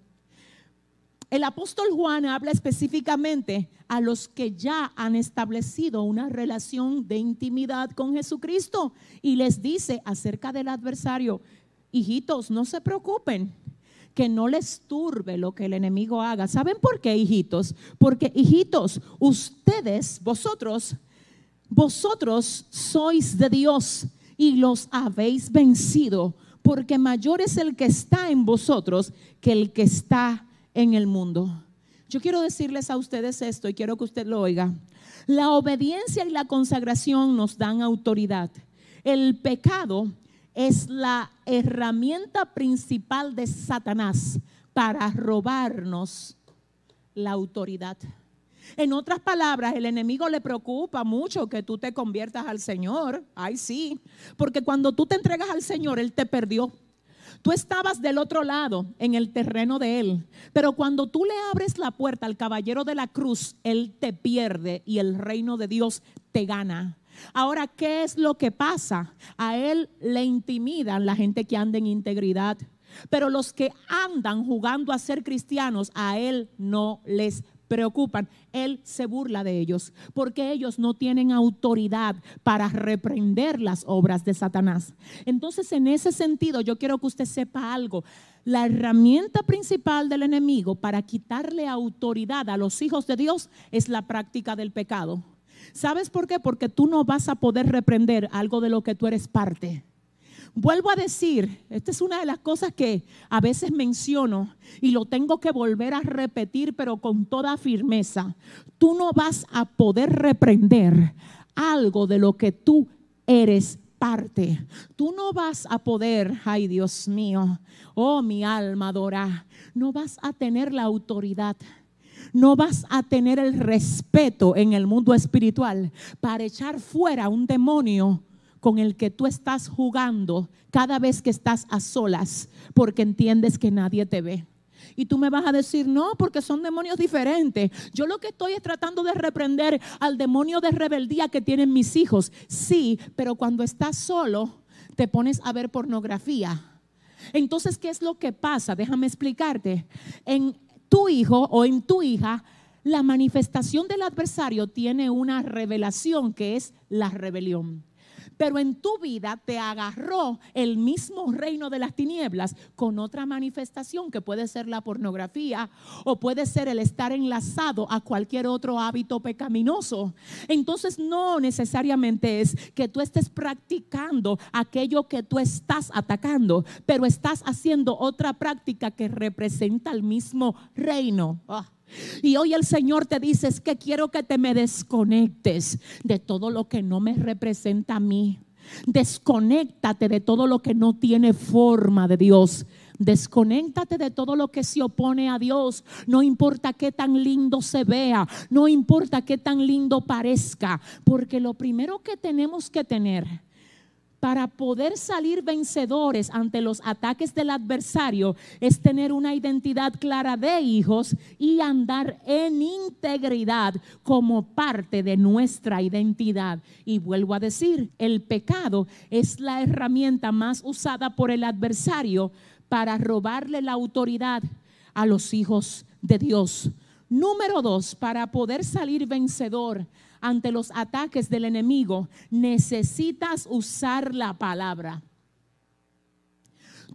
El apóstol Juan habla específicamente a los que ya han establecido una relación de intimidad con Jesucristo y les dice acerca del adversario, hijitos, no se preocupen, que no les turbe lo que el enemigo haga. ¿Saben por qué, hijitos? Porque, hijitos, ustedes, vosotros, vosotros sois de Dios y los habéis vencido, porque mayor es el que está en vosotros que el que está en el mundo. Yo quiero decirles a ustedes esto y quiero que usted lo oiga. La obediencia y la consagración nos dan autoridad. El pecado es la herramienta principal de Satanás para robarnos la autoridad. En otras palabras, el enemigo le preocupa mucho que tú te conviertas al Señor. Ay, sí. Porque cuando tú te entregas al Señor, Él te perdió. Tú estabas del otro lado, en el terreno de Él. Pero cuando tú le abres la puerta al caballero de la cruz, Él te pierde y el reino de Dios te gana. Ahora, ¿qué es lo que pasa? A él le intimidan la gente que anda en integridad. Pero los que andan jugando a ser cristianos, a él no les preocupan, Él se burla de ellos, porque ellos no tienen autoridad para reprender las obras de Satanás. Entonces, en ese sentido, yo quiero que usted sepa algo. La herramienta principal del enemigo para quitarle autoridad a los hijos de Dios es la práctica del pecado. ¿Sabes por qué? Porque tú no vas a poder reprender algo de lo que tú eres parte. Vuelvo a decir, esta es una de las cosas que a veces menciono y lo tengo que volver a repetir, pero con toda firmeza. Tú no vas a poder reprender algo de lo que tú eres parte. Tú no vas a poder, ay Dios mío, oh mi alma adora, no vas a tener la autoridad no vas a tener el respeto en el mundo espiritual para echar fuera un demonio con el que tú estás jugando cada vez que estás a solas porque entiendes que nadie te ve. Y tú me vas a decir, no, porque son demonios diferentes. Yo lo que estoy es tratando de reprender al demonio de rebeldía que tienen mis hijos. Sí, pero cuando estás solo, te pones a ver pornografía. Entonces, ¿qué es lo que pasa? Déjame explicarte. En tu hijo o en tu hija, la manifestación del adversario tiene una revelación que es la rebelión pero en tu vida te agarró el mismo reino de las tinieblas con otra manifestación que puede ser la pornografía o puede ser el estar enlazado a cualquier otro hábito pecaminoso. Entonces no necesariamente es que tú estés practicando aquello que tú estás atacando, pero estás haciendo otra práctica que representa el mismo reino. Ah. Y hoy el Señor te dice, es que quiero que te me desconectes de todo lo que no me representa a mí. Desconéctate de todo lo que no tiene forma de Dios. Desconéctate de todo lo que se opone a Dios. No importa qué tan lindo se vea, no importa qué tan lindo parezca, porque lo primero que tenemos que tener para poder salir vencedores ante los ataques del adversario es tener una identidad clara de hijos y andar en integridad como parte de nuestra identidad. Y vuelvo a decir, el pecado es la herramienta más usada por el adversario para robarle la autoridad a los hijos de Dios. Número dos, para poder salir vencedor ante los ataques del enemigo, necesitas usar la palabra.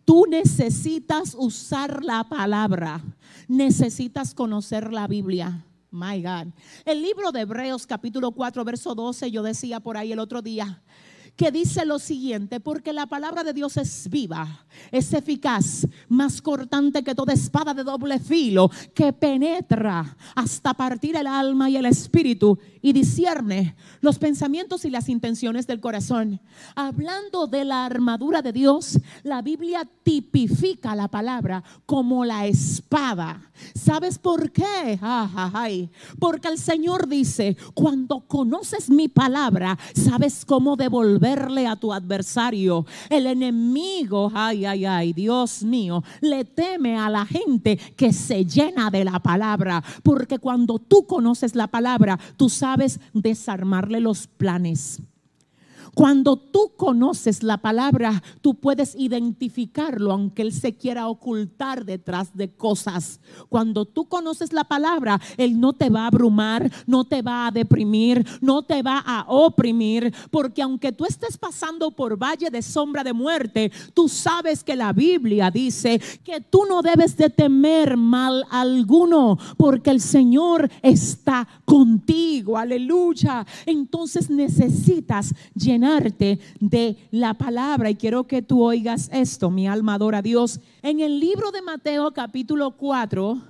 Tú necesitas usar la palabra. Necesitas conocer la Biblia. My God. El libro de Hebreos capítulo 4, verso 12, yo decía por ahí el otro día, que dice lo siguiente, porque la palabra de Dios es viva, es eficaz, más cortante que toda espada de doble filo, que penetra hasta partir el alma y el espíritu y discierne los pensamientos y las intenciones del corazón. Hablando de la armadura de Dios, la Biblia tipifica la palabra como la espada. ¿Sabes por qué? Porque el Señor dice, cuando conoces mi palabra, sabes cómo devolverle a tu adversario. El enemigo, ay, ay, ay, Dios mío, le teme a la gente que se llena de la palabra. Porque cuando tú conoces la palabra, tú sabes desarmarle los planes. Cuando tú conoces la palabra, tú puedes identificarlo, aunque Él se quiera ocultar detrás de cosas. Cuando tú conoces la palabra, Él no te va a abrumar, no te va a deprimir, no te va a oprimir, porque aunque tú estés pasando por valle de sombra de muerte, tú sabes que la Biblia dice que tú no debes de temer mal alguno, porque el Señor está contigo. Aleluya. Entonces necesitas llenar de la palabra. Y quiero que tú oigas esto, mi alma adora a Dios. En el libro de Mateo capítulo 4,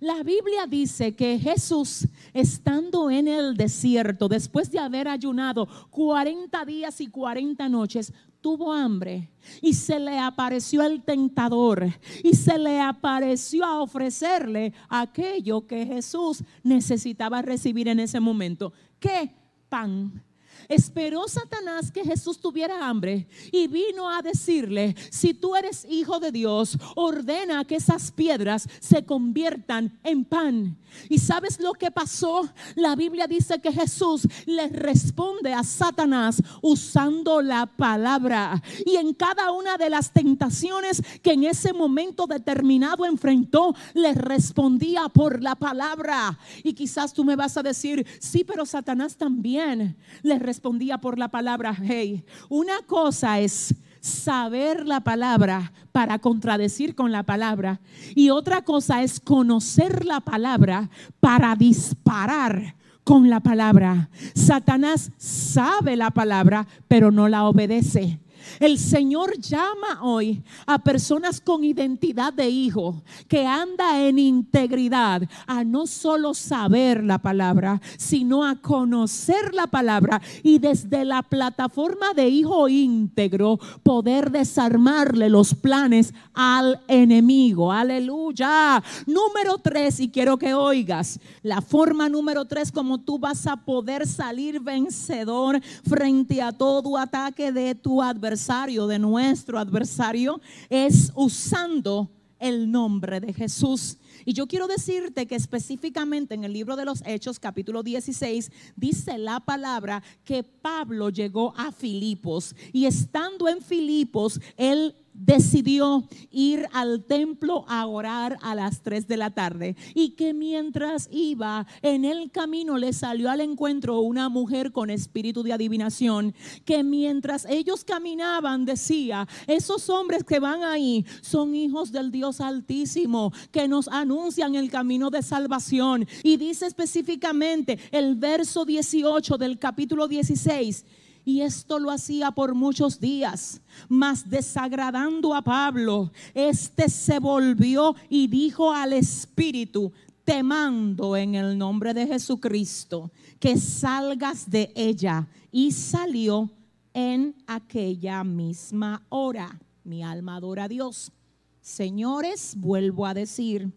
la Biblia dice que Jesús, estando en el desierto, después de haber ayunado 40 días y 40 noches, tuvo hambre y se le apareció el tentador y se le apareció a ofrecerle aquello que Jesús necesitaba recibir en ese momento. ¿Qué pan? Esperó Satanás que Jesús tuviera hambre y vino a decirle, si tú eres hijo de Dios, ordena que esas piedras se conviertan en pan. ¿Y sabes lo que pasó? La Biblia dice que Jesús le responde a Satanás usando la palabra. Y en cada una de las tentaciones que en ese momento determinado enfrentó, le respondía por la palabra. Y quizás tú me vas a decir, sí, pero Satanás también le respondía por la palabra. Hey, una cosa es saber la palabra para contradecir con la palabra. Y otra cosa es conocer la palabra para disparar con la palabra. Satanás sabe la palabra, pero no la obedece. El Señor llama hoy a personas con identidad de hijo, que anda en integridad, a no solo saber la palabra, sino a conocer la palabra y desde la plataforma de hijo íntegro poder desarmarle los planes al enemigo. Aleluya. Número tres, y quiero que oigas, la forma número tres como tú vas a poder salir vencedor frente a todo ataque de tu adversario de nuestro adversario, es usando el nombre de Jesús. Y yo quiero decirte que específicamente en el libro de los Hechos, capítulo 16, dice la palabra que Pablo llegó a Filipos y estando en Filipos, él decidió ir al templo a orar a las 3 de la tarde. Y que mientras iba en el camino le salió al encuentro una mujer con espíritu de adivinación que mientras ellos caminaban decía, esos hombres que van ahí son hijos del Dios altísimo que nos anuncian el camino de salvación y dice específicamente el verso 18 del capítulo 16 y esto lo hacía por muchos días, mas desagradando a Pablo, este se volvió y dijo al Espíritu, te mando en el nombre de Jesucristo, que salgas de ella. Y salió en aquella misma hora. Mi alma adora a Dios. Señores, vuelvo a decir,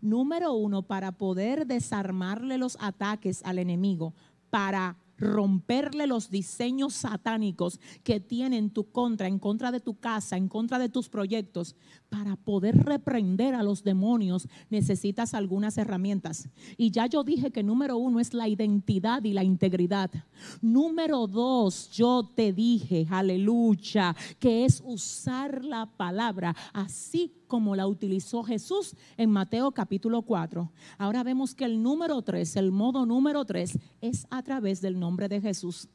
número uno, para poder desarmarle los ataques al enemigo, para romperle los diseños satánicos que tiene en tu contra, en contra de tu casa, en contra de tus proyectos. Para poder reprender a los demonios necesitas algunas herramientas. Y ya yo dije que número uno es la identidad y la integridad. Número dos, yo te dije, aleluya, que es usar la palabra así como la utilizó Jesús en Mateo capítulo 4. Ahora vemos que el número 3, el modo número 3, es a través del nombre de Jesús.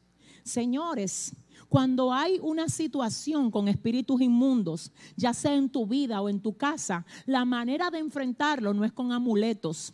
Señores, cuando hay una situación con espíritus inmundos, ya sea en tu vida o en tu casa, la manera de enfrentarlo no es con amuletos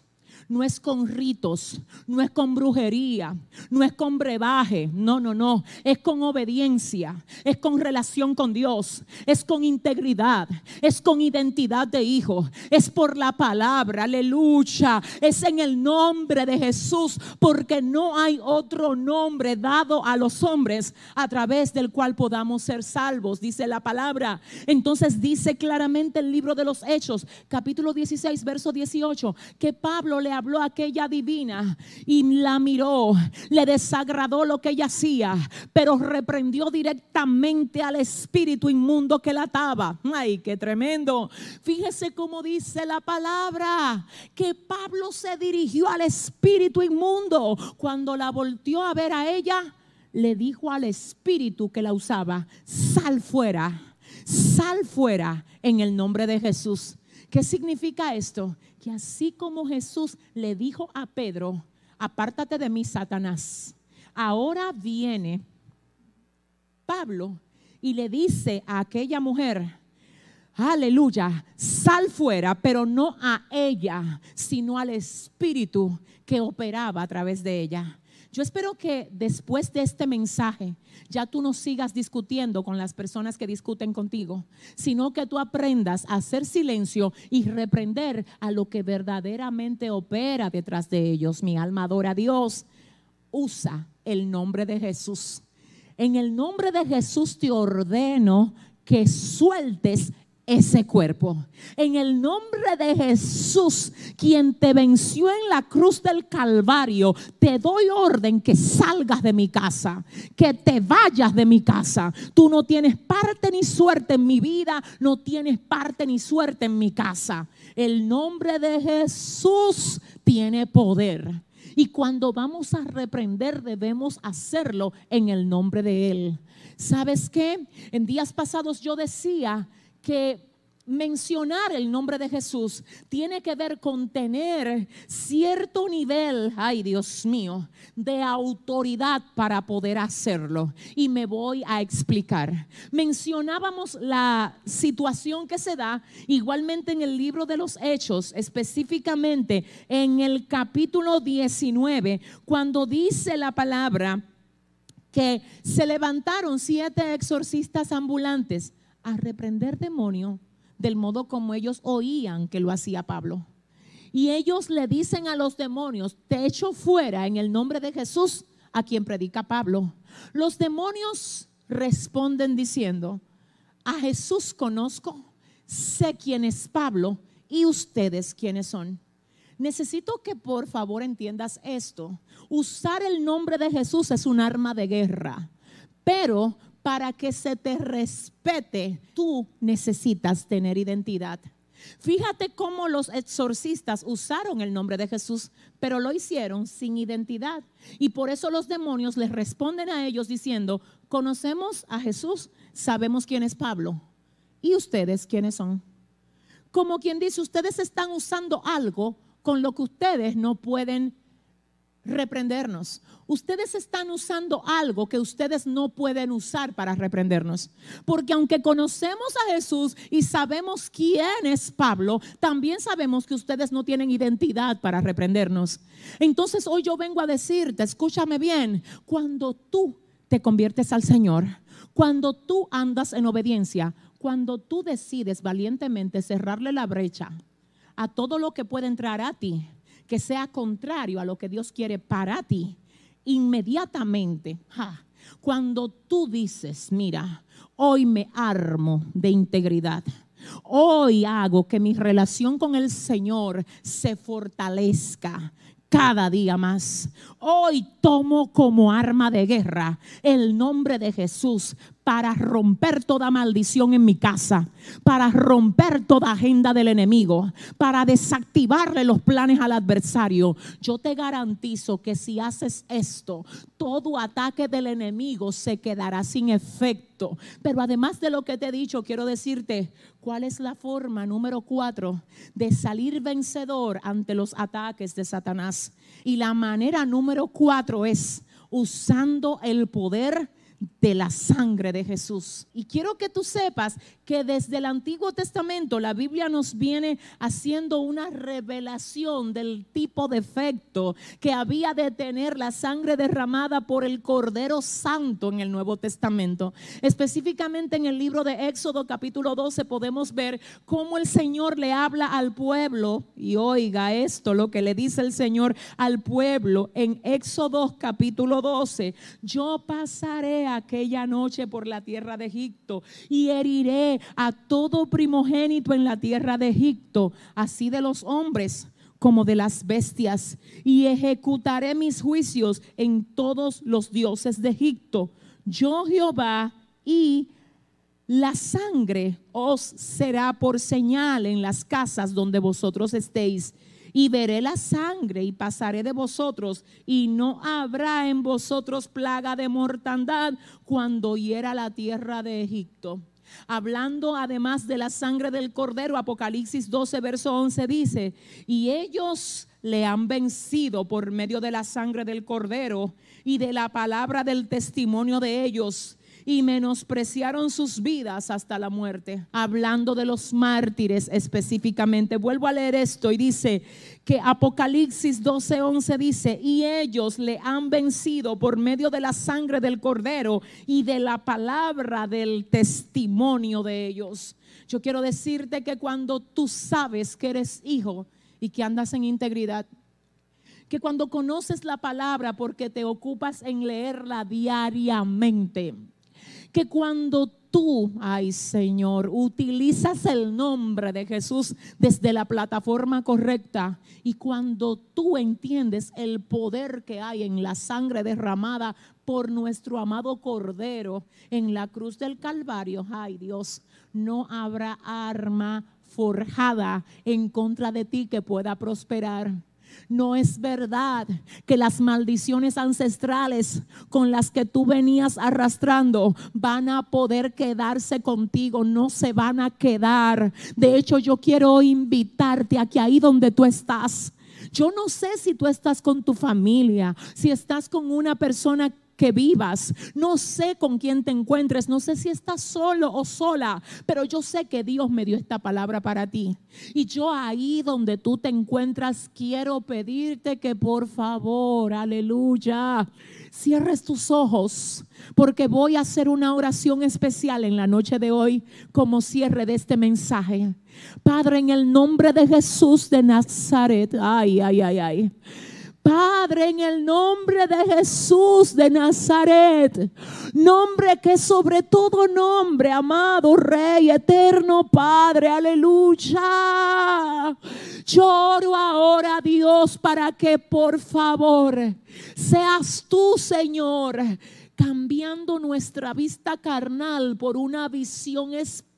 no es con ritos, no es con brujería, no es con brebaje, no, no, no, es con obediencia, es con relación con Dios, es con integridad, es con identidad de hijo, es por la palabra, aleluya, es en el nombre de Jesús, porque no hay otro nombre dado a los hombres a través del cual podamos ser salvos, dice la palabra. Entonces dice claramente el libro de los Hechos, capítulo 16, verso 18, que Pablo le habló aquella divina y la miró, le desagradó lo que ella hacía, pero reprendió directamente al espíritu inmundo que la ataba. Ay, qué tremendo. Fíjese cómo dice la palabra, que Pablo se dirigió al espíritu inmundo cuando la volteó a ver a ella. Le dijo al espíritu que la usaba, sal fuera, sal fuera en el nombre de Jesús. ¿Qué significa esto? Que así como Jesús le dijo a Pedro, apártate de mí, Satanás. Ahora viene Pablo y le dice a aquella mujer, aleluya, sal fuera, pero no a ella, sino al espíritu que operaba a través de ella. Yo espero que después de este mensaje ya tú no sigas discutiendo con las personas que discuten contigo, sino que tú aprendas a hacer silencio y reprender a lo que verdaderamente opera detrás de ellos. Mi alma adora a Dios. Usa el nombre de Jesús. En el nombre de Jesús te ordeno que sueltes ese cuerpo. En el nombre de Jesús, quien te venció en la cruz del Calvario, te doy orden que salgas de mi casa, que te vayas de mi casa. Tú no tienes parte ni suerte en mi vida, no tienes parte ni suerte en mi casa. El nombre de Jesús tiene poder. Y cuando vamos a reprender, debemos hacerlo en el nombre de Él. ¿Sabes qué? En días pasados yo decía que mencionar el nombre de Jesús tiene que ver con tener cierto nivel, ay Dios mío, de autoridad para poder hacerlo. Y me voy a explicar. Mencionábamos la situación que se da igualmente en el libro de los Hechos, específicamente en el capítulo 19, cuando dice la palabra que se levantaron siete exorcistas ambulantes a reprender demonio del modo como ellos oían que lo hacía Pablo. Y ellos le dicen a los demonios, te echo fuera en el nombre de Jesús a quien predica Pablo. Los demonios responden diciendo, a Jesús conozco, sé quién es Pablo y ustedes quiénes son. Necesito que por favor entiendas esto. Usar el nombre de Jesús es un arma de guerra, pero para que se te respete, tú necesitas tener identidad. Fíjate cómo los exorcistas usaron el nombre de Jesús, pero lo hicieron sin identidad. Y por eso los demonios les responden a ellos diciendo, conocemos a Jesús, sabemos quién es Pablo. ¿Y ustedes quiénes son? Como quien dice, ustedes están usando algo con lo que ustedes no pueden reprendernos. Ustedes están usando algo que ustedes no pueden usar para reprendernos. Porque aunque conocemos a Jesús y sabemos quién es Pablo, también sabemos que ustedes no tienen identidad para reprendernos. Entonces hoy yo vengo a decirte, escúchame bien, cuando tú te conviertes al Señor, cuando tú andas en obediencia, cuando tú decides valientemente cerrarle la brecha a todo lo que puede entrar a ti, que sea contrario a lo que Dios quiere para ti, inmediatamente, cuando tú dices, mira, hoy me armo de integridad. Hoy hago que mi relación con el Señor se fortalezca cada día más. Hoy tomo como arma de guerra el nombre de Jesús para romper toda maldición en mi casa, para romper toda agenda del enemigo, para desactivarle los planes al adversario. Yo te garantizo que si haces esto, todo ataque del enemigo se quedará sin efecto. Pero además de lo que te he dicho, quiero decirte cuál es la forma número cuatro de salir vencedor ante los ataques de Satanás. Y la manera número cuatro es usando el poder de la sangre de Jesús. Y quiero que tú sepas que desde el Antiguo Testamento la Biblia nos viene haciendo una revelación del tipo de efecto que había de tener la sangre derramada por el Cordero Santo en el Nuevo Testamento. Específicamente en el libro de Éxodo capítulo 12 podemos ver cómo el Señor le habla al pueblo y oiga esto, lo que le dice el Señor al pueblo en Éxodo capítulo 12. Yo pasaré aquella noche por la tierra de Egipto y heriré a todo primogénito en la tierra de Egipto, así de los hombres como de las bestias, y ejecutaré mis juicios en todos los dioses de Egipto. Yo Jehová y la sangre os será por señal en las casas donde vosotros estéis y veré la sangre y pasaré de vosotros y no habrá en vosotros plaga de mortandad cuando hiera la tierra de Egipto. Hablando además de la sangre del cordero, Apocalipsis 12, verso 11 dice, y ellos le han vencido por medio de la sangre del cordero y de la palabra del testimonio de ellos y menospreciaron sus vidas hasta la muerte. Hablando de los mártires específicamente, vuelvo a leer esto y dice que Apocalipsis 12:11 dice, y ellos le han vencido por medio de la sangre del cordero y de la palabra del testimonio de ellos. Yo quiero decirte que cuando tú sabes que eres hijo y que andas en integridad, que cuando conoces la palabra porque te ocupas en leerla diariamente, que cuando tú, ay Señor, utilizas el nombre de Jesús desde la plataforma correcta y cuando tú entiendes el poder que hay en la sangre derramada por nuestro amado Cordero en la cruz del Calvario, ay Dios, no habrá arma forjada en contra de ti que pueda prosperar. No es verdad que las maldiciones ancestrales con las que tú venías arrastrando van a poder quedarse contigo, no se van a quedar. De hecho, yo quiero invitarte a que ahí donde tú estás, yo no sé si tú estás con tu familia, si estás con una persona que vivas. No sé con quién te encuentres, no sé si estás solo o sola, pero yo sé que Dios me dio esta palabra para ti. Y yo ahí donde tú te encuentras, quiero pedirte que por favor, aleluya, cierres tus ojos, porque voy a hacer una oración especial en la noche de hoy como cierre de este mensaje. Padre, en el nombre de Jesús de Nazaret, ay, ay, ay, ay. Padre, en el nombre de Jesús de Nazaret, nombre que sobre todo nombre, amado Rey eterno Padre, aleluya. Lloro ahora, Dios, para que por favor seas tú, Señor, cambiando nuestra vista carnal por una visión espiritual,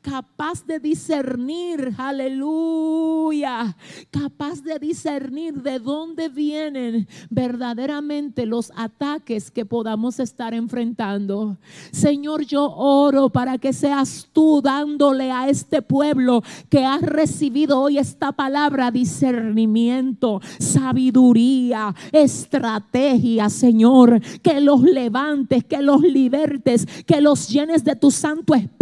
capaz de discernir, aleluya, capaz de discernir de dónde vienen verdaderamente los ataques que podamos estar enfrentando. Señor, yo oro para que seas tú dándole a este pueblo que ha recibido hoy esta palabra discernimiento, sabiduría, estrategia, Señor, que los levantes, que los libertes, que los llenes de tu Santo Espíritu,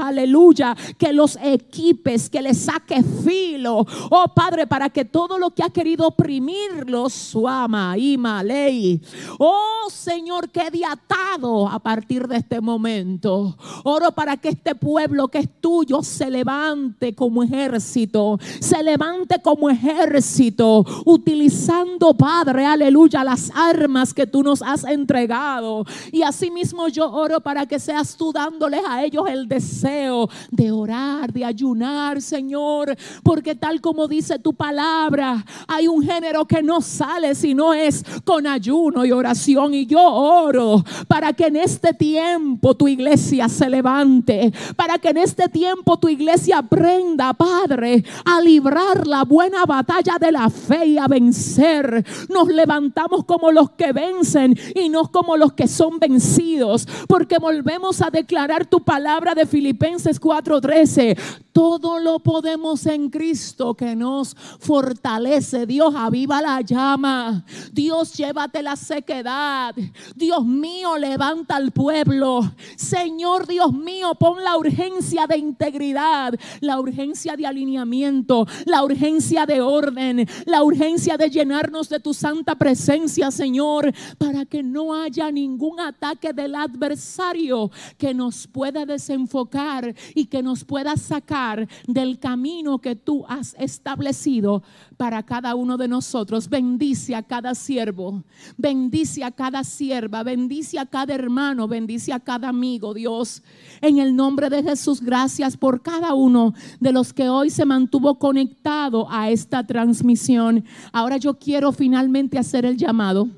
aleluya, que los equipes, que les saques filo, oh Padre, para que todo lo que ha querido oprimirlos, suama, ima, ley, oh Señor, quede atado a partir de este momento. Oro para que este pueblo que es tuyo se levante como ejército, se levante como ejército, utilizando, Padre, aleluya, las armas que tú nos has entregado. Y asimismo yo oro para que seas tú dándoles a ellos el deseo de orar, de ayunar, Señor. Porque tal como dice tu palabra, hay un género que no sale si no es con ayuno y oración. Y yo oro para que en este tiempo tu iglesia se levante, para que en este tiempo tu iglesia aprenda, Padre, a librar la buena batalla de la fe y a vencer. Nos levantamos como los que vencen y no como los que son vencidos, porque volvemos a declarar tu palabra de Filipenses 4:13. Todo lo podemos en Cristo que nos fortalece. Dios, aviva la llama. Dios, llévate la sequedad. Dios mío, levanta al pueblo. Señor Dios mío, pon la urgencia de integridad, la urgencia de alineamiento, la urgencia de orden, la urgencia de llenarnos de tu santa presencia, Señor, para que no haya ningún ataque del adversario que nos pueda desenfocar y que nos pueda sacar del camino que tú has establecido para cada uno de nosotros. Bendice a cada siervo, bendice a cada sierva, bendice a cada hermano, bendice a cada amigo, Dios. En el nombre de Jesús, gracias por cada uno de los que hoy se mantuvo conectado a esta transmisión. Ahora yo quiero finalmente hacer el llamado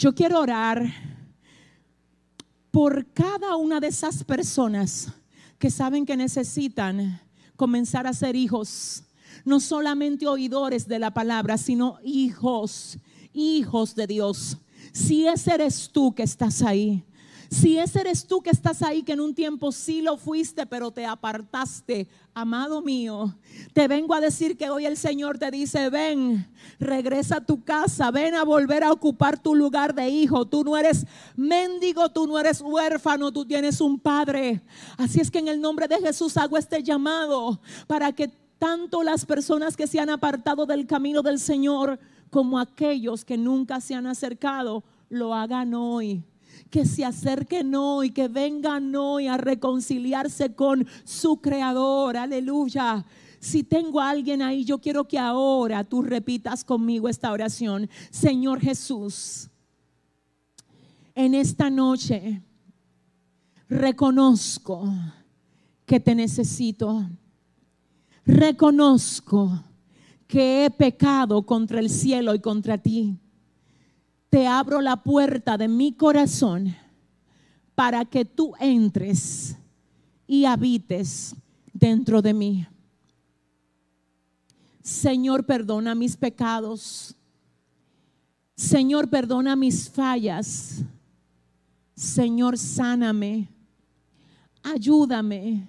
yo quiero orar por cada una de esas personas que saben que necesitan comenzar a ser hijos, no solamente oidores de la palabra, sino hijos, hijos de Dios. Si ese eres tú que estás ahí, si ese eres tú que estás ahí, que en un tiempo sí lo fuiste, pero te apartaste, amado mío, te vengo a decir que hoy el Señor te dice, ven, regresa a tu casa, ven a volver a ocupar tu lugar de hijo. Tú no eres mendigo, tú no eres huérfano, tú tienes un padre. Así es que en el nombre de Jesús hago este llamado para que tanto las personas que se han apartado del camino del Señor como aquellos que nunca se han acercado lo hagan hoy que se acerquen hoy, que vengan hoy a reconciliarse con su creador. Aleluya. Si tengo a alguien ahí, yo quiero que ahora tú repitas conmigo esta oración. Señor Jesús, En esta noche reconozco que te necesito. Reconozco que he pecado contra el cielo y contra ti. Te abro la puerta de mi corazón para que tú entres y habites dentro de mí. Señor, perdona mis pecados. Señor, perdona mis fallas. Señor, sáname. Ayúdame.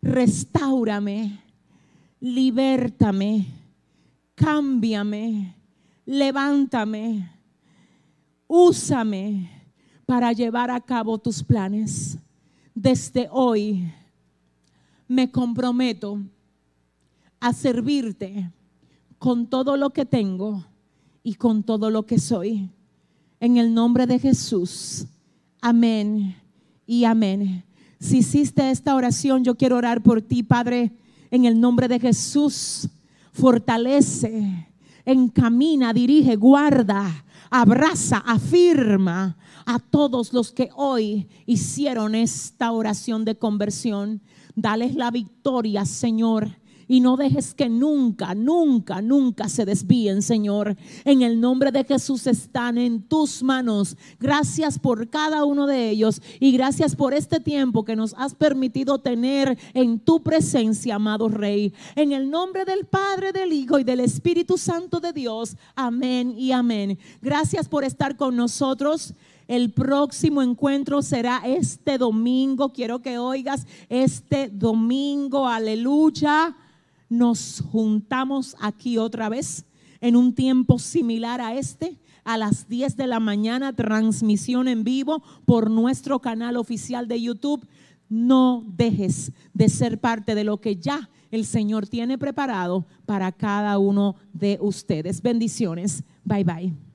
Restaurame. Libértame. Cámbiame. Levántame. Úsame para llevar a cabo tus planes. Desde hoy me comprometo a servirte con todo lo que tengo y con todo lo que soy. En el nombre de Jesús. Amén y amén. Si hiciste esta oración, yo quiero orar por ti, Padre, en el nombre de Jesús. Fortalece, encamina, dirige, guarda, abraza, afirma a todos los que hoy hicieron esta oración de conversión. Dales la victoria, Señor y no dejes que nunca, nunca, nunca se desvíen, Señor. En el nombre de Jesús están en tus manos. Gracias por cada uno de ellos y gracias por este tiempo que nos has permitido tener en tu presencia, amado Rey. En el nombre del Padre, del Hijo y del Espíritu Santo de Dios. Amén y amén. Gracias por estar con nosotros. El próximo encuentro será este domingo. Quiero que oigas este domingo. Aleluya nos juntamos aquí otra vez en un tiempo similar a este, a las 10 de la mañana, transmisión en vivo por nuestro canal oficial de YouTube. No dejes de ser parte de lo que ya el Señor tiene preparado para cada uno de ustedes. Bendiciones. Bye bye.